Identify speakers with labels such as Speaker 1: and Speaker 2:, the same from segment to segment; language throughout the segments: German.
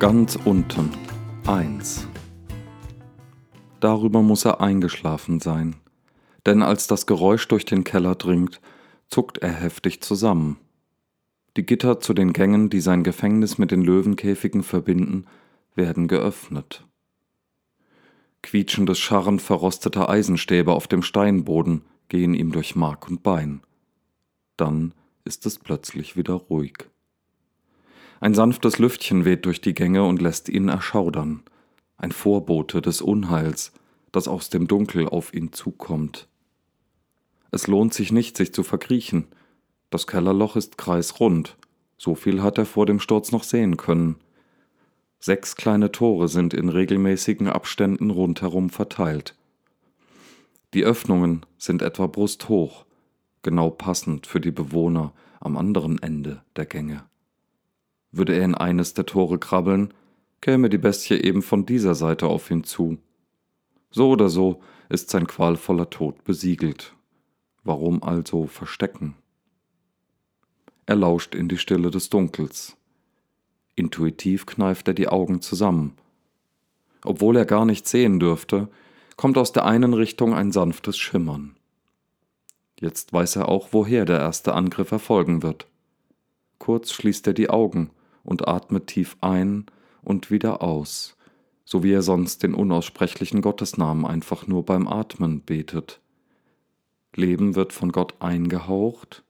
Speaker 1: Ganz unten. Eins. Darüber muss er eingeschlafen sein, denn als das Geräusch durch den Keller dringt, zuckt er heftig zusammen. Die Gitter zu den Gängen, die sein Gefängnis mit den Löwenkäfigen verbinden, werden geöffnet. Quietschendes Scharren verrosteter Eisenstäbe auf dem Steinboden gehen ihm durch Mark und Bein. Dann ist es plötzlich wieder ruhig. Ein sanftes Lüftchen weht durch die Gänge und lässt ihn erschaudern, ein Vorbote des Unheils, das aus dem Dunkel auf ihn zukommt. Es lohnt sich nicht, sich zu verkriechen. Das Kellerloch ist kreisrund, so viel hat er vor dem Sturz noch sehen können. Sechs kleine Tore sind in regelmäßigen Abständen rundherum verteilt. Die Öffnungen sind etwa brusthoch, genau passend für die Bewohner am anderen Ende der Gänge. Würde er in eines der Tore krabbeln, käme die Bestie eben von dieser Seite auf ihn zu. So oder so ist sein qualvoller Tod besiegelt. Warum also verstecken? Er lauscht in die Stille des Dunkels. Intuitiv kneift er die Augen zusammen. Obwohl er gar nicht sehen dürfte, kommt aus der einen Richtung ein sanftes Schimmern. Jetzt weiß er auch, woher der erste Angriff erfolgen wird. Kurz schließt er die Augen und atmet tief ein und wieder aus, so wie er sonst den unaussprechlichen Gottesnamen einfach nur beim Atmen betet. Leben wird von Gott eingehaucht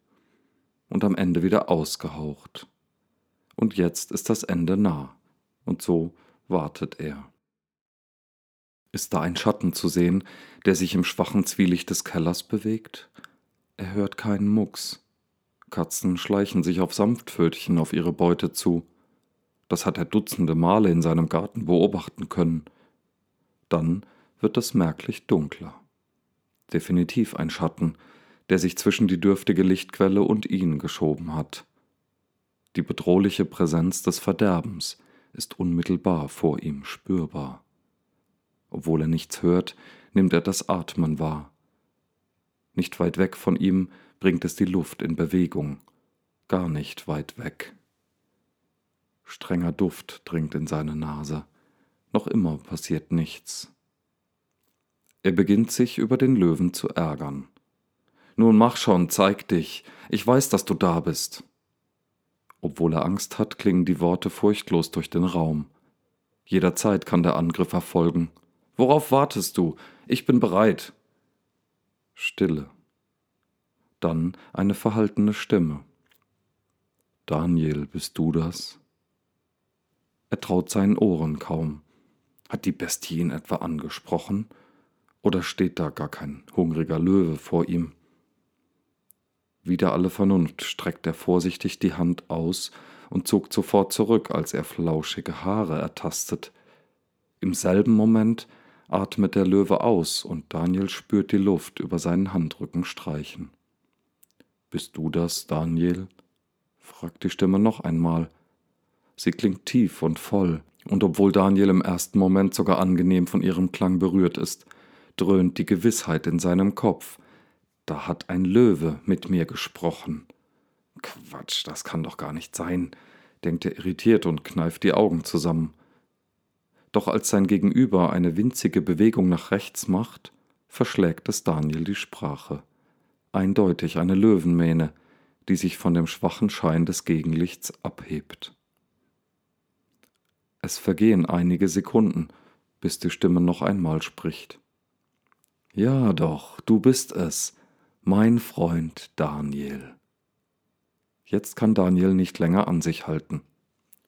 Speaker 1: und am Ende wieder ausgehaucht. Und jetzt ist das Ende nah, und so wartet er. Ist da ein Schatten zu sehen, der sich im schwachen Zwielicht des Kellers bewegt? Er hört keinen Mucks. Katzen schleichen sich auf Sanftpfötchen auf ihre Beute zu. Das hat er dutzende Male in seinem Garten beobachten können. Dann wird es merklich dunkler. Definitiv ein Schatten, der sich zwischen die dürftige Lichtquelle und ihn geschoben hat. Die bedrohliche Präsenz des Verderbens ist unmittelbar vor ihm spürbar. Obwohl er nichts hört, nimmt er das Atmen wahr. Nicht weit weg von ihm bringt es die Luft in Bewegung, gar nicht weit weg. Strenger Duft dringt in seine Nase. Noch immer passiert nichts. Er beginnt sich über den Löwen zu ärgern. Nun mach schon, zeig dich. Ich weiß, dass du da bist. Obwohl er Angst hat, klingen die Worte furchtlos durch den Raum. Jederzeit kann der Angriff erfolgen. Worauf wartest du? Ich bin bereit. Stille. Dann eine verhaltene Stimme. Daniel, bist du das? Er traut seinen Ohren kaum. Hat die Bestie ihn etwa angesprochen? Oder steht da gar kein hungriger Löwe vor ihm? Wider alle Vernunft streckt er vorsichtig die Hand aus und zuckt sofort zurück, als er flauschige Haare ertastet. Im selben Moment atmet der Löwe aus und Daniel spürt die Luft über seinen Handrücken streichen. Bist du das, Daniel? fragt die Stimme noch einmal. Sie klingt tief und voll, und obwohl Daniel im ersten Moment sogar angenehm von ihrem Klang berührt ist, dröhnt die Gewissheit in seinem Kopf. Da hat ein Löwe mit mir gesprochen. Quatsch, das kann doch gar nicht sein, denkt er irritiert und kneift die Augen zusammen. Doch als sein Gegenüber eine winzige Bewegung nach rechts macht, verschlägt es Daniel die Sprache. Eindeutig eine Löwenmähne, die sich von dem schwachen Schein des Gegenlichts abhebt. Es vergehen einige Sekunden, bis die Stimme noch einmal spricht. Ja doch, du bist es, mein Freund Daniel. Jetzt kann Daniel nicht länger an sich halten.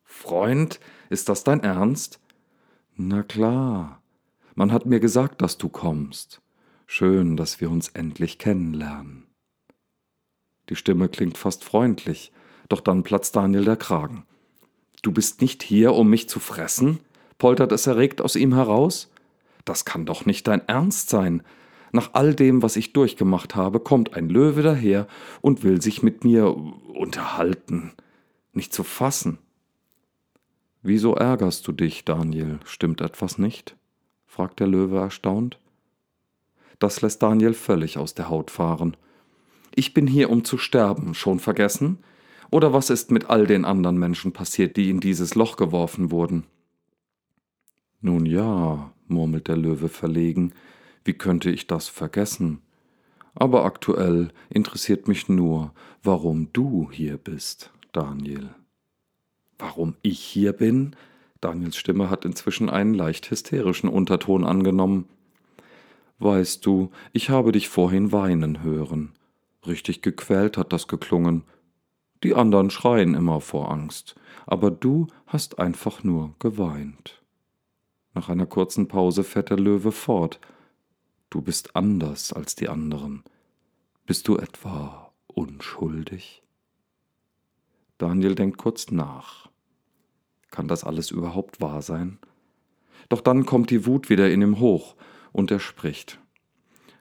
Speaker 1: Freund, ist das dein Ernst? Na klar, man hat mir gesagt, dass du kommst. Schön, dass wir uns endlich kennenlernen. Die Stimme klingt fast freundlich, doch dann platzt Daniel der Kragen. Du bist nicht hier, um mich zu fressen? poltert es erregt aus ihm heraus. Das kann doch nicht dein Ernst sein. Nach all dem, was ich durchgemacht habe, kommt ein Löwe daher und will sich mit mir unterhalten. Nicht zu fassen. Wieso ärgerst du dich, Daniel? Stimmt etwas nicht? fragt der Löwe erstaunt. Das lässt Daniel völlig aus der Haut fahren. Ich bin hier, um zu sterben, schon vergessen? Oder was ist mit all den anderen Menschen passiert, die in dieses Loch geworfen wurden? Nun ja, murmelt der Löwe verlegen, wie könnte ich das vergessen? Aber aktuell interessiert mich nur, warum du hier bist, Daniel. Warum ich hier bin? Daniels Stimme hat inzwischen einen leicht hysterischen Unterton angenommen. Weißt du, ich habe dich vorhin weinen hören. Richtig gequält hat das geklungen. Die anderen schreien immer vor Angst, aber du hast einfach nur geweint. Nach einer kurzen Pause fährt der Löwe fort. Du bist anders als die anderen. Bist du etwa unschuldig? Daniel denkt kurz nach. Kann das alles überhaupt wahr sein? Doch dann kommt die Wut wieder in ihm hoch und er spricht.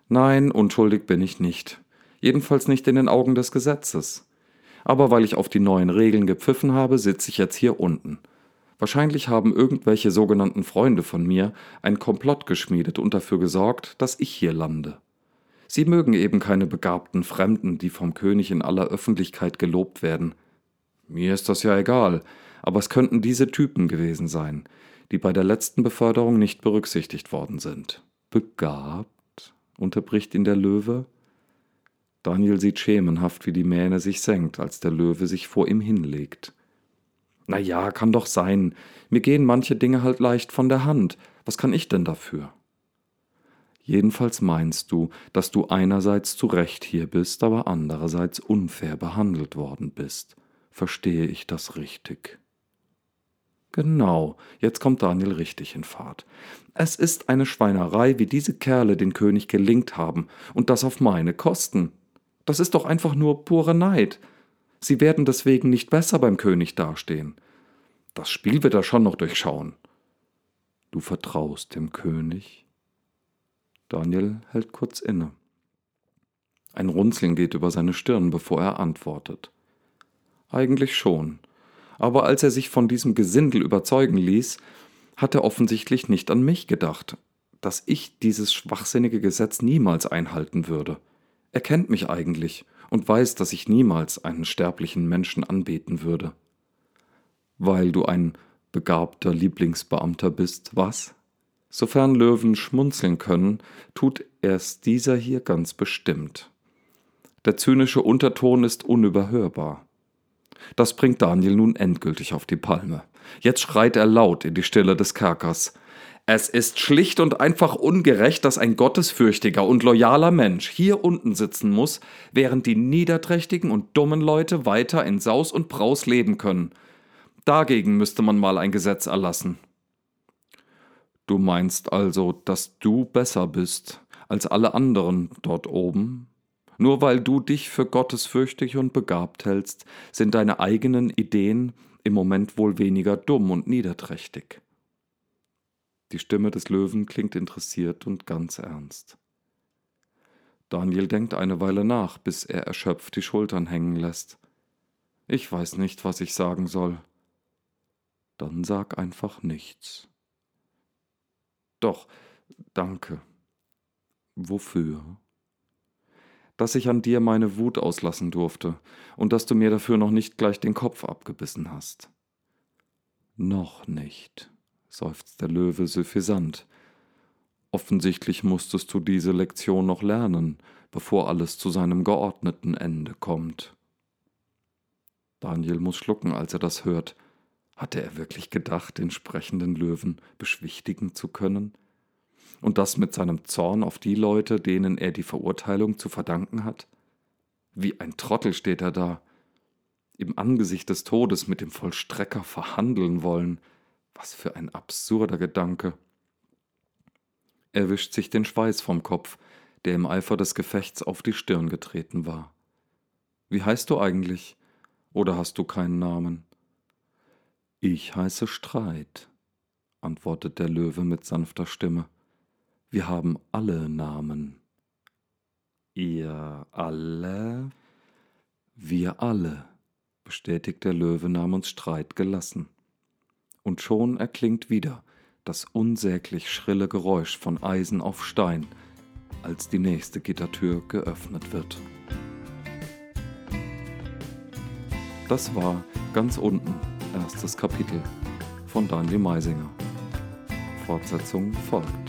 Speaker 1: Nein, unschuldig bin ich nicht. Jedenfalls nicht in den Augen des Gesetzes. Aber weil ich auf die neuen Regeln gepfiffen habe, sitze ich jetzt hier unten. Wahrscheinlich haben irgendwelche sogenannten Freunde von mir ein Komplott geschmiedet und dafür gesorgt, dass ich hier lande. Sie mögen eben keine begabten Fremden, die vom König in aller Öffentlichkeit gelobt werden. Mir ist das ja egal, aber es könnten diese Typen gewesen sein, die bei der letzten Beförderung nicht berücksichtigt worden sind. Begabt? unterbricht ihn der Löwe. Daniel sieht schemenhaft, wie die Mähne sich senkt, als der Löwe sich vor ihm hinlegt. Na ja, kann doch sein. Mir gehen manche Dinge halt leicht von der Hand. Was kann ich denn dafür? Jedenfalls meinst du, dass du einerseits zu Recht hier bist, aber andererseits unfair behandelt worden bist. Verstehe ich das richtig? Genau, jetzt kommt Daniel richtig in Fahrt. Es ist eine Schweinerei, wie diese Kerle den König gelingt haben, und das auf meine Kosten. Das ist doch einfach nur pure Neid. Sie werden deswegen nicht besser beim König dastehen. Das Spiel wird er schon noch durchschauen. Du vertraust dem König? Daniel hält kurz inne. Ein Runzeln geht über seine Stirn, bevor er antwortet. Eigentlich schon. Aber als er sich von diesem Gesindel überzeugen ließ, hat er offensichtlich nicht an mich gedacht, dass ich dieses schwachsinnige Gesetz niemals einhalten würde. Er kennt mich eigentlich und weiß, dass ich niemals einen sterblichen Menschen anbeten würde. Weil du ein begabter Lieblingsbeamter bist, was? Sofern Löwen schmunzeln können, tut er's dieser hier ganz bestimmt. Der zynische Unterton ist unüberhörbar. Das bringt Daniel nun endgültig auf die Palme. Jetzt schreit er laut in die Stille des Kerkers. Es ist schlicht und einfach ungerecht, dass ein gottesfürchtiger und loyaler Mensch hier unten sitzen muss, während die niederträchtigen und dummen Leute weiter in Saus und Braus leben können. Dagegen müsste man mal ein Gesetz erlassen. Du meinst also, dass du besser bist als alle anderen dort oben? Nur weil du dich für gottesfürchtig und begabt hältst, sind deine eigenen Ideen im Moment wohl weniger dumm und niederträchtig. Die Stimme des Löwen klingt interessiert und ganz ernst. Daniel denkt eine Weile nach, bis er erschöpft die Schultern hängen lässt. Ich weiß nicht, was ich sagen soll. Dann sag einfach nichts. Doch, danke. Wofür? Dass ich an dir meine Wut auslassen durfte und dass du mir dafür noch nicht gleich den Kopf abgebissen hast. Noch nicht seufzt der Löwe suffisant. Offensichtlich musstest du diese Lektion noch lernen, bevor alles zu seinem geordneten Ende kommt. Daniel muss schlucken, als er das hört. Hatte er wirklich gedacht, den sprechenden Löwen beschwichtigen zu können? Und das mit seinem Zorn auf die Leute, denen er die Verurteilung zu verdanken hat? Wie ein Trottel steht er da, im Angesicht des Todes mit dem Vollstrecker verhandeln wollen, was für ein absurder Gedanke. Er wischt sich den Schweiß vom Kopf, der im Eifer des Gefechts auf die Stirn getreten war. Wie heißt du eigentlich? Oder hast du keinen Namen? Ich heiße Streit, antwortet der Löwe mit sanfter Stimme. Wir haben alle Namen. Ihr alle? Wir alle, bestätigt der Löwe namens Streit gelassen und schon erklingt wieder das unsäglich schrille Geräusch von Eisen auf Stein, als die nächste Gittertür geöffnet wird. Das war ganz unten erstes Kapitel von Daniel Meisinger. Fortsetzung folgt.